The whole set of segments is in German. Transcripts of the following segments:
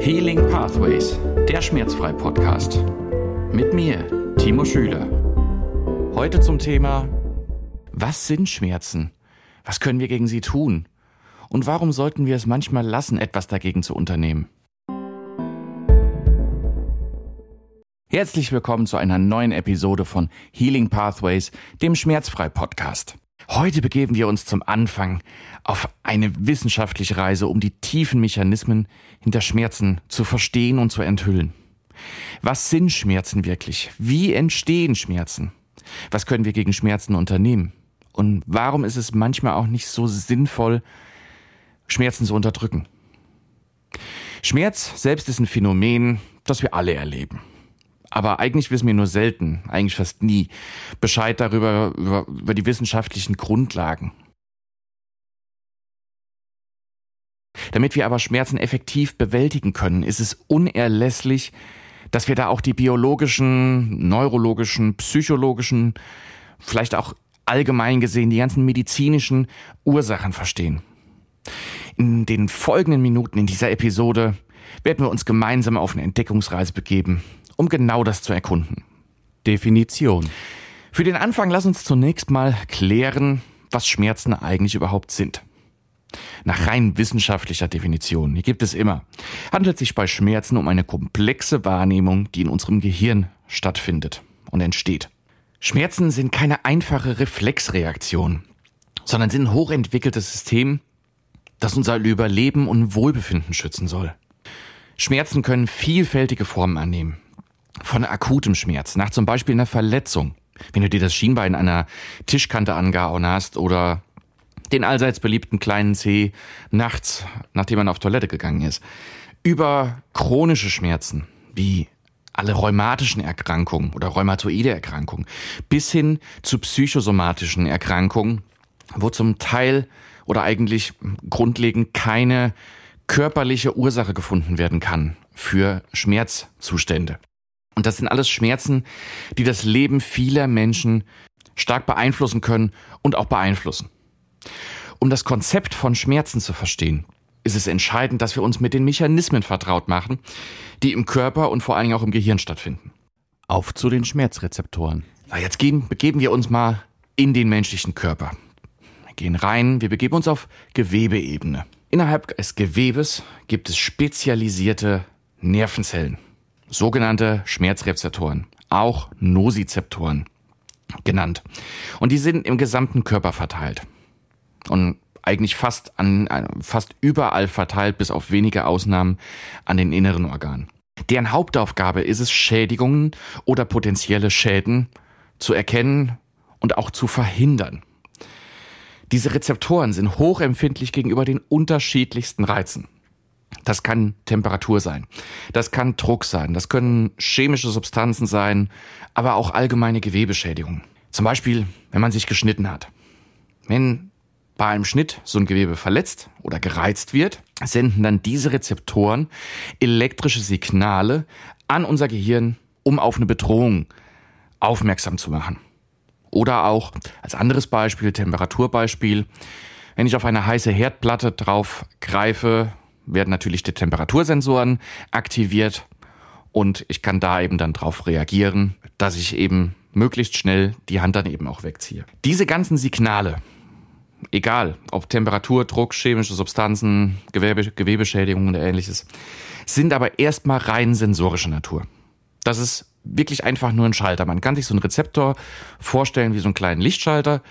Healing Pathways, der Schmerzfrei-Podcast. Mit mir, Timo Schüler. Heute zum Thema, was sind Schmerzen? Was können wir gegen sie tun? Und warum sollten wir es manchmal lassen, etwas dagegen zu unternehmen? Herzlich willkommen zu einer neuen Episode von Healing Pathways, dem Schmerzfrei-Podcast. Heute begeben wir uns zum Anfang auf eine wissenschaftliche Reise, um die tiefen Mechanismen hinter Schmerzen zu verstehen und zu enthüllen. Was sind Schmerzen wirklich? Wie entstehen Schmerzen? Was können wir gegen Schmerzen unternehmen? Und warum ist es manchmal auch nicht so sinnvoll, Schmerzen zu unterdrücken? Schmerz selbst ist ein Phänomen, das wir alle erleben. Aber eigentlich wissen wir nur selten, eigentlich fast nie, Bescheid darüber, über, über die wissenschaftlichen Grundlagen. Damit wir aber Schmerzen effektiv bewältigen können, ist es unerlässlich, dass wir da auch die biologischen, neurologischen, psychologischen, vielleicht auch allgemein gesehen die ganzen medizinischen Ursachen verstehen. In den folgenden Minuten in dieser Episode werden wir uns gemeinsam auf eine Entdeckungsreise begeben um genau das zu erkunden. Definition. Für den Anfang lass uns zunächst mal klären, was Schmerzen eigentlich überhaupt sind. Nach rein wissenschaftlicher Definition, die gibt es immer, handelt sich bei Schmerzen um eine komplexe Wahrnehmung, die in unserem Gehirn stattfindet und entsteht. Schmerzen sind keine einfache Reflexreaktion, sondern sind ein hochentwickeltes System, das unser Überleben und Wohlbefinden schützen soll. Schmerzen können vielfältige Formen annehmen von akutem Schmerz, nach zum Beispiel einer Verletzung, wenn du dir das Schienbein einer Tischkante angehauen hast oder den allseits beliebten kleinen Zeh nachts, nachdem man auf Toilette gegangen ist, über chronische Schmerzen wie alle rheumatischen Erkrankungen oder rheumatoide Erkrankungen bis hin zu psychosomatischen Erkrankungen, wo zum Teil oder eigentlich grundlegend keine körperliche Ursache gefunden werden kann für Schmerzzustände. Und das sind alles Schmerzen, die das Leben vieler Menschen stark beeinflussen können und auch beeinflussen. Um das Konzept von Schmerzen zu verstehen, ist es entscheidend, dass wir uns mit den Mechanismen vertraut machen, die im Körper und vor allen Dingen auch im Gehirn stattfinden. Auf zu den Schmerzrezeptoren. Na, jetzt gehen, begeben wir uns mal in den menschlichen Körper. Wir gehen rein, wir begeben uns auf Gewebeebene. Innerhalb des Gewebes gibt es spezialisierte Nervenzellen sogenannte Schmerzrezeptoren, auch Nosizeptoren genannt. Und die sind im gesamten Körper verteilt. Und eigentlich fast an, fast überall verteilt, bis auf wenige Ausnahmen an den inneren Organen. Deren Hauptaufgabe ist es, Schädigungen oder potenzielle Schäden zu erkennen und auch zu verhindern. Diese Rezeptoren sind hochempfindlich gegenüber den unterschiedlichsten Reizen. Das kann Temperatur sein, das kann Druck sein, das können chemische Substanzen sein, aber auch allgemeine Gewebeschädigungen. Zum Beispiel, wenn man sich geschnitten hat. Wenn bei einem Schnitt so ein Gewebe verletzt oder gereizt wird, senden dann diese Rezeptoren elektrische Signale an unser Gehirn, um auf eine Bedrohung aufmerksam zu machen. Oder auch als anderes Beispiel, Temperaturbeispiel, wenn ich auf eine heiße Herdplatte drauf greife werden natürlich die Temperatursensoren aktiviert und ich kann da eben dann drauf reagieren, dass ich eben möglichst schnell die Hand dann eben auch wegziehe. Diese ganzen Signale, egal ob Temperatur, Druck, chemische Substanzen, Gewebe, Gewebeschädigungen oder ähnliches, sind aber erstmal rein sensorischer Natur. Das ist wirklich einfach nur ein Schalter. Man kann sich so einen Rezeptor vorstellen wie so einen kleinen Lichtschalter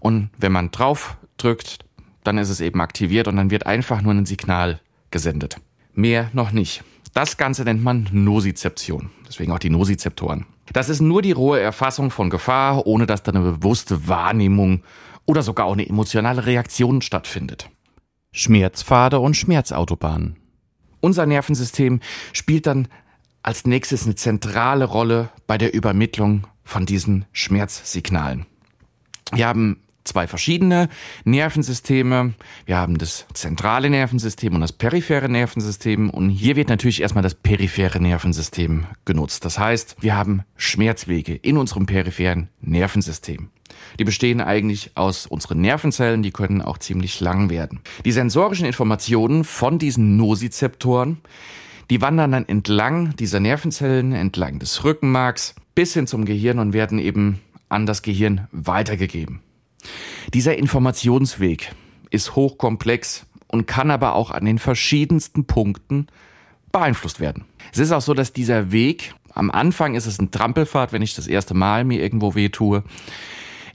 und wenn man drauf drückt, dann ist es eben aktiviert und dann wird einfach nur ein Signal gesendet. Mehr noch nicht. Das Ganze nennt man Nosizeption. Deswegen auch die Nosizeptoren. Das ist nur die rohe Erfassung von Gefahr, ohne dass da eine bewusste Wahrnehmung oder sogar auch eine emotionale Reaktion stattfindet. Schmerzpfade und Schmerzautobahnen. Unser Nervensystem spielt dann als nächstes eine zentrale Rolle bei der Übermittlung von diesen Schmerzsignalen. Wir haben zwei verschiedene Nervensysteme. Wir haben das zentrale Nervensystem und das periphere Nervensystem. Und hier wird natürlich erstmal das periphere Nervensystem genutzt. Das heißt, wir haben Schmerzwege in unserem peripheren Nervensystem. Die bestehen eigentlich aus unseren Nervenzellen, die können auch ziemlich lang werden. Die sensorischen Informationen von diesen Nosizeptoren, Die wandern dann entlang dieser Nervenzellen, entlang des Rückenmarks bis hin zum Gehirn und werden eben an das Gehirn weitergegeben. Dieser Informationsweg ist hochkomplex und kann aber auch an den verschiedensten Punkten beeinflusst werden. Es ist auch so, dass dieser Weg, am Anfang ist es ein Trampelfahrt, wenn ich das erste Mal mir irgendwo weh tue,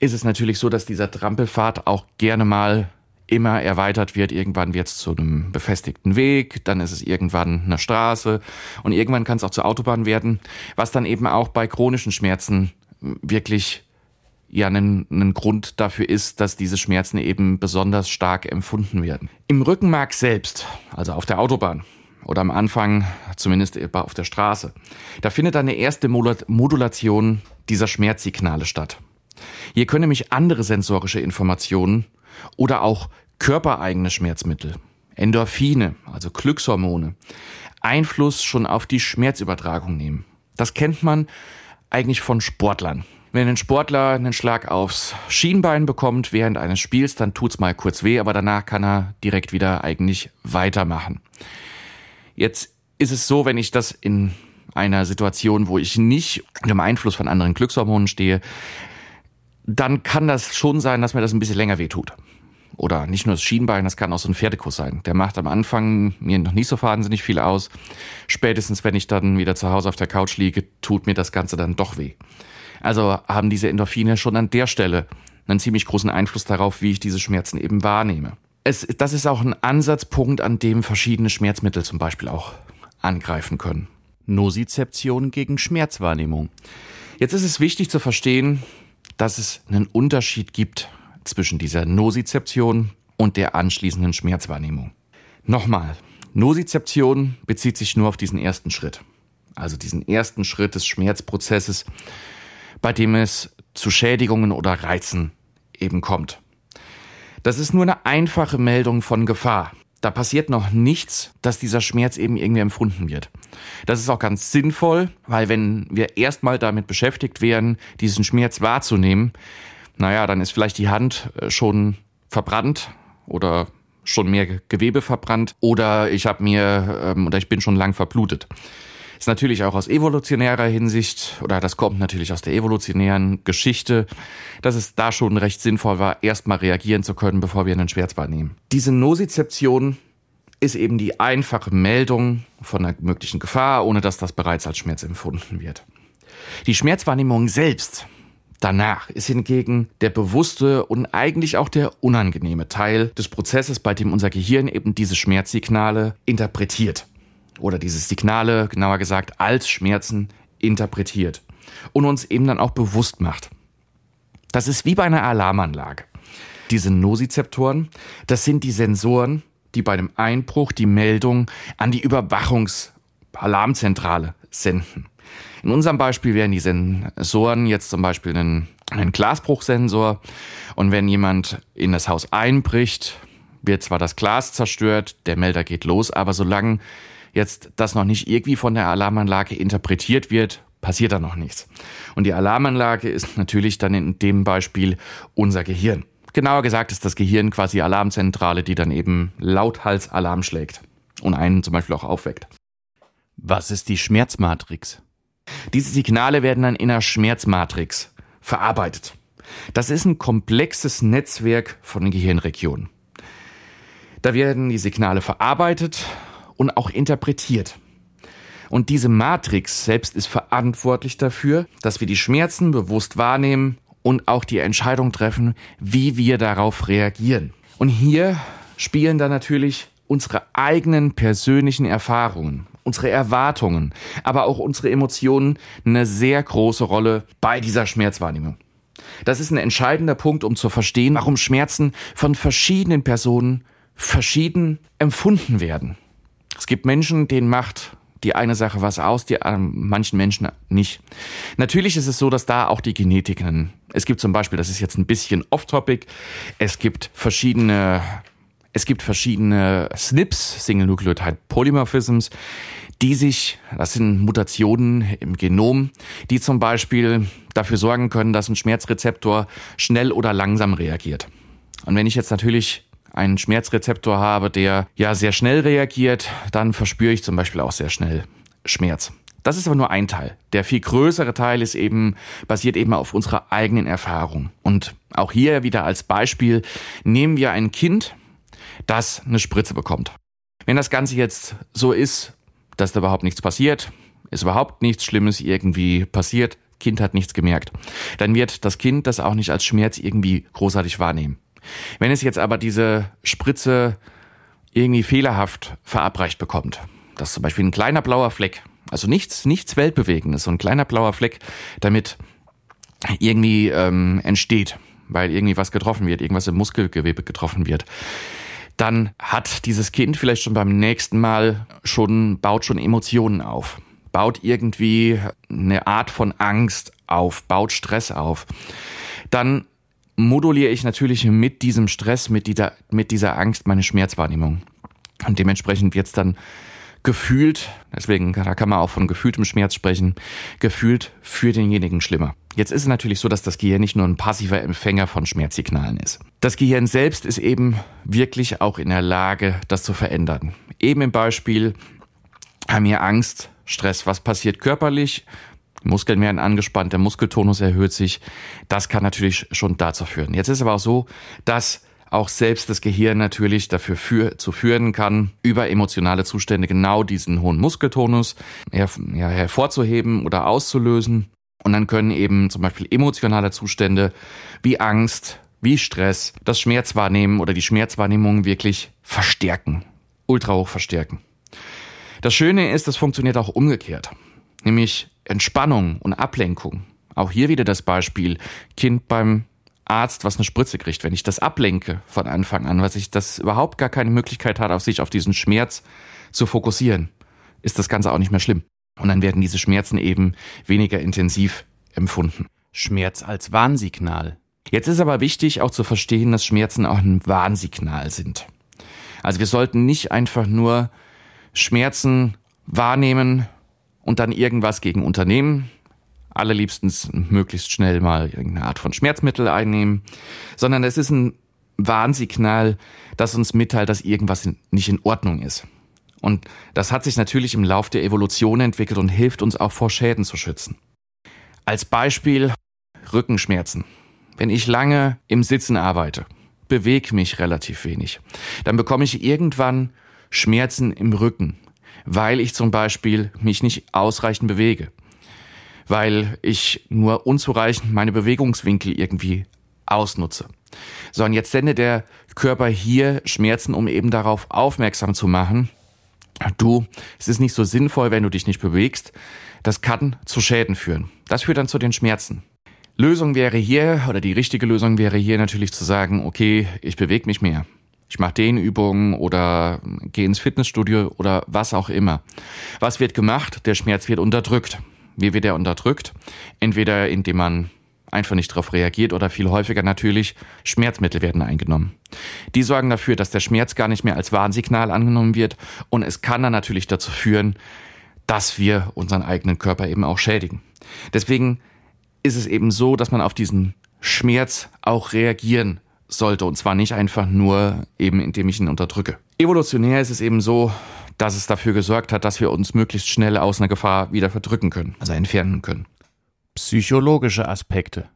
ist es natürlich so, dass dieser Trampelfahrt auch gerne mal immer erweitert wird. Irgendwann wird es zu einem befestigten Weg, dann ist es irgendwann eine Straße und irgendwann kann es auch zur Autobahn werden, was dann eben auch bei chronischen Schmerzen wirklich ja ein, ein Grund dafür ist, dass diese Schmerzen eben besonders stark empfunden werden. Im Rückenmark selbst, also auf der Autobahn oder am Anfang zumindest auf der Straße, da findet eine erste Modulation dieser Schmerzsignale statt. Hier können nämlich andere sensorische Informationen oder auch körpereigene Schmerzmittel, Endorphine, also Glückshormone, Einfluss schon auf die Schmerzübertragung nehmen. Das kennt man eigentlich von Sportlern. Wenn ein Sportler einen Schlag aufs Schienbein bekommt während eines Spiels, dann tut's mal kurz weh, aber danach kann er direkt wieder eigentlich weitermachen. Jetzt ist es so, wenn ich das in einer Situation, wo ich nicht unter dem Einfluss von anderen Glückshormonen stehe, dann kann das schon sein, dass mir das ein bisschen länger weh tut. Oder nicht nur das Schienbein, das kann auch so ein Pferdekuss sein. Der macht am Anfang mir noch nicht so wahnsinnig viel aus. Spätestens, wenn ich dann wieder zu Hause auf der Couch liege, tut mir das Ganze dann doch weh. Also haben diese Endorphine schon an der Stelle einen ziemlich großen Einfluss darauf, wie ich diese Schmerzen eben wahrnehme. Es, das ist auch ein Ansatzpunkt, an dem verschiedene Schmerzmittel zum Beispiel auch angreifen können. Nosizeption gegen Schmerzwahrnehmung. Jetzt ist es wichtig zu verstehen, dass es einen Unterschied gibt zwischen dieser Nosizeption und der anschließenden Schmerzwahrnehmung. Nochmal, Nosizeption bezieht sich nur auf diesen ersten Schritt. Also diesen ersten Schritt des Schmerzprozesses, bei dem es zu Schädigungen oder Reizen eben kommt. Das ist nur eine einfache Meldung von Gefahr. Da passiert noch nichts, dass dieser Schmerz eben irgendwie empfunden wird. Das ist auch ganz sinnvoll, weil wenn wir erstmal damit beschäftigt wären, diesen Schmerz wahrzunehmen, naja, dann ist vielleicht die Hand äh, schon verbrannt oder schon mehr Gewebe verbrannt oder ich habe mir ähm, oder ich bin schon lang verblutet. Ist natürlich auch aus evolutionärer Hinsicht, oder das kommt natürlich aus der evolutionären Geschichte, dass es da schon recht sinnvoll war, erstmal reagieren zu können, bevor wir einen Schmerz wahrnehmen. Diese Nosizeption ist eben die einfache Meldung von einer möglichen Gefahr, ohne dass das bereits als Schmerz empfunden wird. Die Schmerzwahrnehmung selbst Danach ist hingegen der bewusste und eigentlich auch der unangenehme Teil des Prozesses, bei dem unser Gehirn eben diese Schmerzsignale interpretiert oder diese Signale, genauer gesagt, als Schmerzen interpretiert und uns eben dann auch bewusst macht. Das ist wie bei einer Alarmanlage. Diese Nosizeptoren, das sind die Sensoren, die bei einem Einbruch die Meldung an die Überwachungsalarmzentrale senden. In unserem Beispiel wären die Sensoren jetzt zum Beispiel ein, ein Glasbruchsensor und wenn jemand in das Haus einbricht, wird zwar das Glas zerstört, der Melder geht los, aber solange jetzt das noch nicht irgendwie von der Alarmanlage interpretiert wird, passiert da noch nichts. Und die Alarmanlage ist natürlich dann in dem Beispiel unser Gehirn. Genauer gesagt ist das Gehirn quasi Alarmzentrale, die dann eben lauthals Alarm schlägt und einen zum Beispiel auch aufweckt. Was ist die Schmerzmatrix? Diese Signale werden dann in einer Schmerzmatrix verarbeitet. Das ist ein komplexes Netzwerk von Gehirnregionen. Da werden die Signale verarbeitet und auch interpretiert. Und diese Matrix selbst ist verantwortlich dafür, dass wir die Schmerzen bewusst wahrnehmen und auch die Entscheidung treffen, wie wir darauf reagieren. Und hier spielen dann natürlich unsere eigenen persönlichen Erfahrungen, unsere Erwartungen, aber auch unsere Emotionen eine sehr große Rolle bei dieser Schmerzwahrnehmung. Das ist ein entscheidender Punkt, um zu verstehen, warum Schmerzen von verschiedenen Personen verschieden empfunden werden. Es gibt Menschen, denen macht die eine Sache was aus, die manchen Menschen nicht. Natürlich ist es so, dass da auch die Genetiken. Es gibt zum Beispiel, das ist jetzt ein bisschen off-topic, es gibt verschiedene, es gibt verschiedene SNPs, Single Nucleotide Polymorphisms, die sich, das sind Mutationen im Genom, die zum Beispiel dafür sorgen können, dass ein Schmerzrezeptor schnell oder langsam reagiert. Und wenn ich jetzt natürlich einen Schmerzrezeptor habe, der ja sehr schnell reagiert, dann verspüre ich zum Beispiel auch sehr schnell Schmerz. Das ist aber nur ein Teil. Der viel größere Teil ist eben, basiert eben auf unserer eigenen Erfahrung. Und auch hier wieder als Beispiel nehmen wir ein Kind, das eine Spritze bekommt. Wenn das Ganze jetzt so ist, dass da überhaupt nichts passiert, ist überhaupt nichts Schlimmes irgendwie passiert, Kind hat nichts gemerkt, dann wird das Kind das auch nicht als Schmerz irgendwie großartig wahrnehmen. Wenn es jetzt aber diese Spritze irgendwie fehlerhaft verabreicht bekommt, dass zum Beispiel ein kleiner blauer Fleck, also nichts, nichts Weltbewegendes, so ein kleiner blauer Fleck damit irgendwie ähm, entsteht, weil irgendwie was getroffen wird, irgendwas im Muskelgewebe getroffen wird, dann hat dieses Kind vielleicht schon beim nächsten Mal schon, baut schon Emotionen auf, baut irgendwie eine Art von Angst auf, baut Stress auf. Dann moduliere ich natürlich mit diesem Stress, mit dieser, mit dieser Angst meine Schmerzwahrnehmung. Und dementsprechend wird es dann gefühlt, deswegen da kann man auch von gefühltem Schmerz sprechen, gefühlt für denjenigen schlimmer. Jetzt ist es natürlich so, dass das Gehirn nicht nur ein passiver Empfänger von Schmerzsignalen ist. Das Gehirn selbst ist eben wirklich auch in der Lage, das zu verändern. Eben im Beispiel haben wir Angst, Stress. Was passiert körperlich? Muskeln werden angespannt, der Muskeltonus erhöht sich. Das kann natürlich schon dazu führen. Jetzt ist aber auch so, dass auch selbst das Gehirn natürlich dafür für, zu führen kann, über emotionale Zustände genau diesen hohen Muskeltonus her, ja, hervorzuheben oder auszulösen. Und dann können eben zum Beispiel emotionale Zustände wie Angst, wie Stress, das Schmerzwahrnehmen oder die Schmerzwahrnehmung wirklich verstärken, ultra hoch verstärken. Das Schöne ist, das funktioniert auch umgekehrt, nämlich Entspannung und Ablenkung. Auch hier wieder das Beispiel Kind beim Arzt, was eine Spritze kriegt, wenn ich das ablenke von Anfang an, was ich das überhaupt gar keine Möglichkeit hat, auf sich auf diesen Schmerz zu fokussieren, ist das Ganze auch nicht mehr schlimm. Und dann werden diese Schmerzen eben weniger intensiv empfunden. Schmerz als Warnsignal. Jetzt ist aber wichtig auch zu verstehen, dass Schmerzen auch ein Warnsignal sind. Also wir sollten nicht einfach nur Schmerzen wahrnehmen und dann irgendwas gegen unternehmen, allerliebstens möglichst schnell mal irgendeine Art von Schmerzmittel einnehmen, sondern es ist ein Warnsignal, das uns mitteilt, dass irgendwas nicht in Ordnung ist. Und das hat sich natürlich im Lauf der Evolution entwickelt und hilft uns auch vor Schäden zu schützen. Als Beispiel Rückenschmerzen. Wenn ich lange im Sitzen arbeite, bewege mich relativ wenig, dann bekomme ich irgendwann Schmerzen im Rücken, weil ich zum Beispiel mich nicht ausreichend bewege weil ich nur unzureichend meine Bewegungswinkel irgendwie ausnutze. So, und jetzt sendet der Körper hier Schmerzen, um eben darauf aufmerksam zu machen. Du, es ist nicht so sinnvoll, wenn du dich nicht bewegst. Das kann zu Schäden führen. Das führt dann zu den Schmerzen. Lösung wäre hier, oder die richtige Lösung wäre hier natürlich zu sagen, okay, ich bewege mich mehr. Ich mache Dehnübungen oder gehe ins Fitnessstudio oder was auch immer. Was wird gemacht? Der Schmerz wird unterdrückt. Wie wird er unterdrückt? Entweder indem man einfach nicht darauf reagiert oder viel häufiger natürlich Schmerzmittel werden eingenommen. Die sorgen dafür, dass der Schmerz gar nicht mehr als Warnsignal angenommen wird und es kann dann natürlich dazu führen, dass wir unseren eigenen Körper eben auch schädigen. Deswegen ist es eben so, dass man auf diesen Schmerz auch reagieren sollte und zwar nicht einfach nur eben indem ich ihn unterdrücke. Evolutionär ist es eben so, dass es dafür gesorgt hat, dass wir uns möglichst schnell aus einer Gefahr wieder verdrücken können, also entfernen können. Psychologische Aspekte.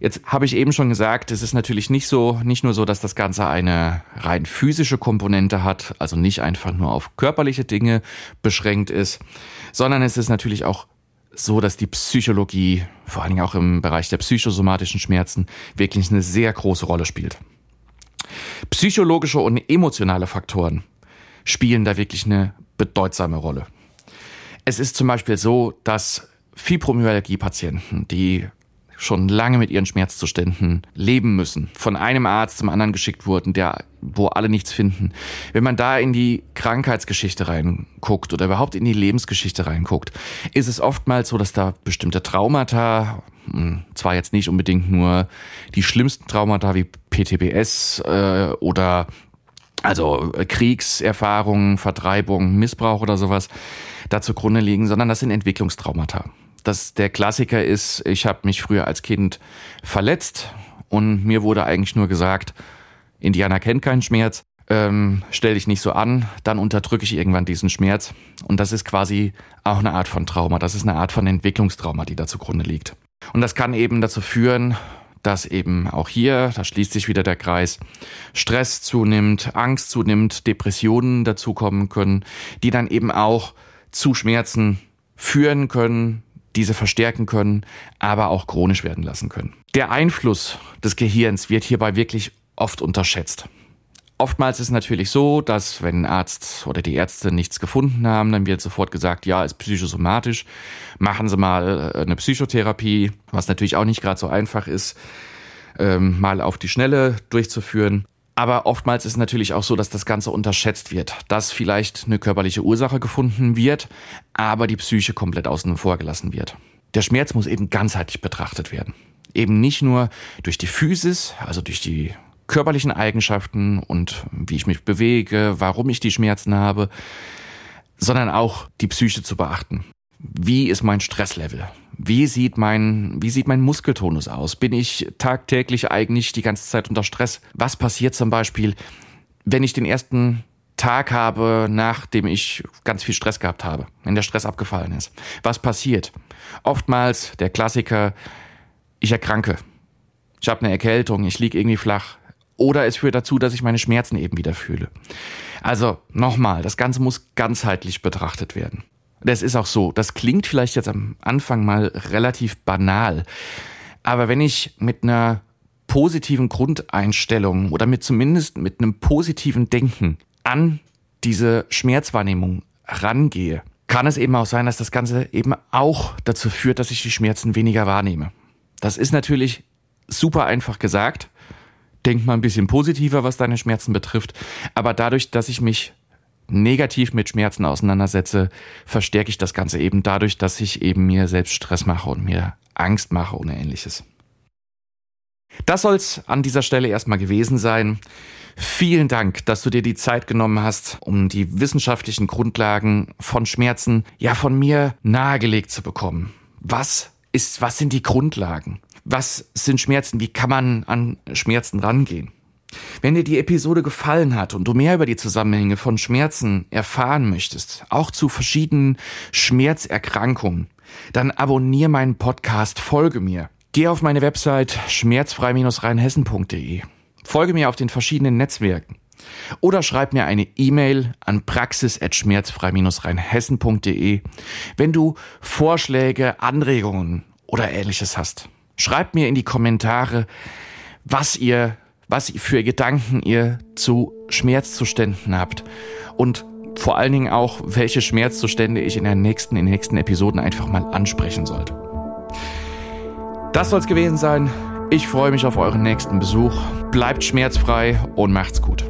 Jetzt habe ich eben schon gesagt, es ist natürlich nicht so, nicht nur so, dass das Ganze eine rein physische Komponente hat, also nicht einfach nur auf körperliche Dinge beschränkt ist, sondern es ist natürlich auch so, dass die Psychologie, vor allen Dingen auch im Bereich der psychosomatischen Schmerzen, wirklich eine sehr große Rolle spielt. Psychologische und emotionale Faktoren spielen da wirklich eine bedeutsame Rolle. Es ist zum Beispiel so, dass Fibromyalgie-Patienten, die schon lange mit ihren Schmerzzuständen leben müssen, von einem Arzt zum anderen geschickt wurden, der, wo alle nichts finden. Wenn man da in die Krankheitsgeschichte reinguckt oder überhaupt in die Lebensgeschichte reinguckt, ist es oftmals so, dass da bestimmte Traumata, hm, zwar jetzt nicht unbedingt nur die schlimmsten Traumata wie PTBS äh, oder also Kriegserfahrungen, Vertreibung, Missbrauch oder sowas da zugrunde liegen, sondern das sind Entwicklungstraumata. Das der Klassiker ist, ich habe mich früher als Kind verletzt und mir wurde eigentlich nur gesagt, Indianer kennt keinen Schmerz, ähm, stell dich nicht so an, dann unterdrücke ich irgendwann diesen Schmerz. Und das ist quasi auch eine Art von Trauma. Das ist eine Art von Entwicklungstrauma, die da zugrunde liegt. Und das kann eben dazu führen, dass eben auch hier, da schließt sich wieder der Kreis, Stress zunimmt, Angst zunimmt, Depressionen dazukommen können, die dann eben auch zu Schmerzen führen können, diese verstärken können, aber auch chronisch werden lassen können. Der Einfluss des Gehirns wird hierbei wirklich oft unterschätzt. Oftmals ist es natürlich so, dass wenn ein Arzt oder die Ärzte nichts gefunden haben, dann wird sofort gesagt, ja, ist psychosomatisch, machen Sie mal äh, eine Psychotherapie, was natürlich auch nicht gerade so einfach ist, ähm, mal auf die Schnelle durchzuführen. Aber oftmals ist natürlich auch so, dass das Ganze unterschätzt wird, dass vielleicht eine körperliche Ursache gefunden wird, aber die Psyche komplett außen vor gelassen wird. Der Schmerz muss eben ganzheitlich betrachtet werden. Eben nicht nur durch die Physis, also durch die körperlichen Eigenschaften und wie ich mich bewege, warum ich die Schmerzen habe, sondern auch die Psyche zu beachten. Wie ist mein Stresslevel? Wie sieht mein, wie sieht mein Muskeltonus aus? Bin ich tagtäglich eigentlich die ganze Zeit unter Stress? Was passiert zum Beispiel, wenn ich den ersten Tag habe, nachdem ich ganz viel Stress gehabt habe, wenn der Stress abgefallen ist? Was passiert? Oftmals der Klassiker, ich erkranke. Ich habe eine Erkältung, ich liege irgendwie flach, oder es führt dazu, dass ich meine Schmerzen eben wieder fühle. Also nochmal, das Ganze muss ganzheitlich betrachtet werden. Das ist auch so. Das klingt vielleicht jetzt am Anfang mal relativ banal. Aber wenn ich mit einer positiven Grundeinstellung oder mit zumindest mit einem positiven Denken an diese Schmerzwahrnehmung rangehe, kann es eben auch sein, dass das Ganze eben auch dazu führt, dass ich die Schmerzen weniger wahrnehme. Das ist natürlich super einfach gesagt, denk mal ein bisschen positiver, was deine Schmerzen betrifft. Aber dadurch, dass ich mich negativ mit Schmerzen auseinandersetze, verstärke ich das Ganze eben dadurch, dass ich eben mir selbst Stress mache und mir Angst mache und ähnliches. Das soll's an dieser Stelle erstmal gewesen sein. Vielen Dank, dass du dir die Zeit genommen hast, um die wissenschaftlichen Grundlagen von Schmerzen ja von mir nahegelegt zu bekommen. Was ist, was sind die Grundlagen? Was sind Schmerzen? Wie kann man an Schmerzen rangehen? Wenn dir die Episode gefallen hat und du mehr über die Zusammenhänge von Schmerzen erfahren möchtest, auch zu verschiedenen Schmerzerkrankungen, dann abonniere meinen Podcast, folge mir. Geh auf meine Website schmerzfrei-rheinhessen.de. Folge mir auf den verschiedenen Netzwerken. Oder schreib mir eine E-Mail an praxis.schmerzfrei-rheinhessen.de, wenn du Vorschläge, Anregungen oder ähnliches hast. Schreibt mir in die Kommentare, was ihr, was für Gedanken ihr zu Schmerzzuständen habt und vor allen Dingen auch, welche Schmerzzustände ich in, der nächsten, in den nächsten Episoden einfach mal ansprechen sollte. Das soll es gewesen sein. Ich freue mich auf euren nächsten Besuch. Bleibt schmerzfrei und macht's gut.